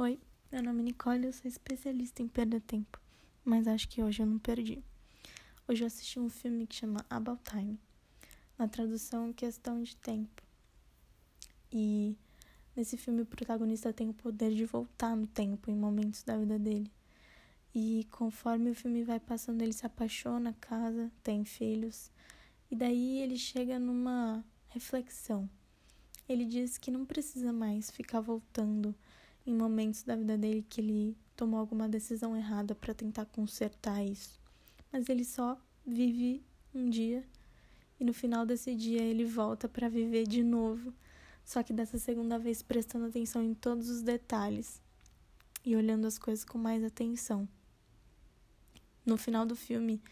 Oi, meu nome é Nicole, eu sou especialista em perder tempo, mas acho que hoje eu não perdi. Hoje eu assisti um filme que chama About Time, na tradução Questão de Tempo. E nesse filme o protagonista tem o poder de voltar no tempo em momentos da vida dele. E conforme o filme vai passando, ele se apaixona, casa, tem filhos, e daí ele chega numa reflexão. Ele diz que não precisa mais ficar voltando em momentos da vida dele que ele tomou alguma decisão errada para tentar consertar isso. Mas ele só vive um dia e no final desse dia ele volta para viver de novo, só que dessa segunda vez prestando atenção em todos os detalhes e olhando as coisas com mais atenção. No final do filme,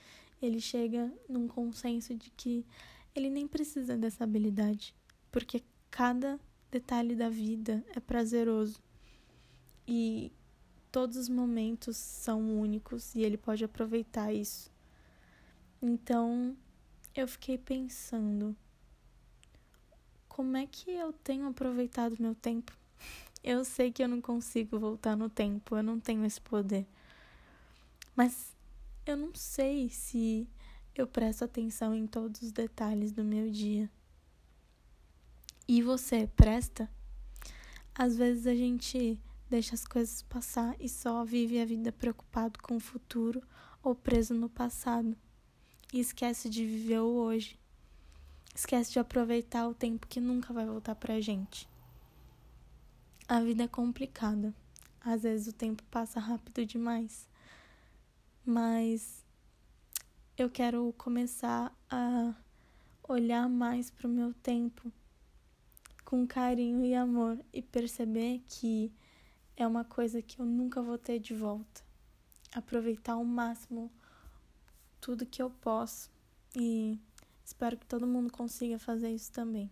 ele chega num consenso de que ele nem precisa dessa habilidade, porque cada detalhe da vida é prazeroso e todos os momentos são únicos e ele pode aproveitar isso. Então, eu fiquei pensando, como é que eu tenho aproveitado meu tempo? Eu sei que eu não consigo voltar no tempo, eu não tenho esse poder. Mas eu não sei se eu presto atenção em todos os detalhes do meu dia. E você presta? Às vezes a gente deixa as coisas passar e só vive a vida preocupado com o futuro ou preso no passado. E esquece de viver o hoje. Esquece de aproveitar o tempo que nunca vai voltar pra gente. A vida é complicada. Às vezes o tempo passa rápido demais. Mas eu quero começar a olhar mais para o meu tempo com carinho e amor e perceber que é uma coisa que eu nunca vou ter de volta. Aproveitar ao máximo tudo que eu posso e espero que todo mundo consiga fazer isso também.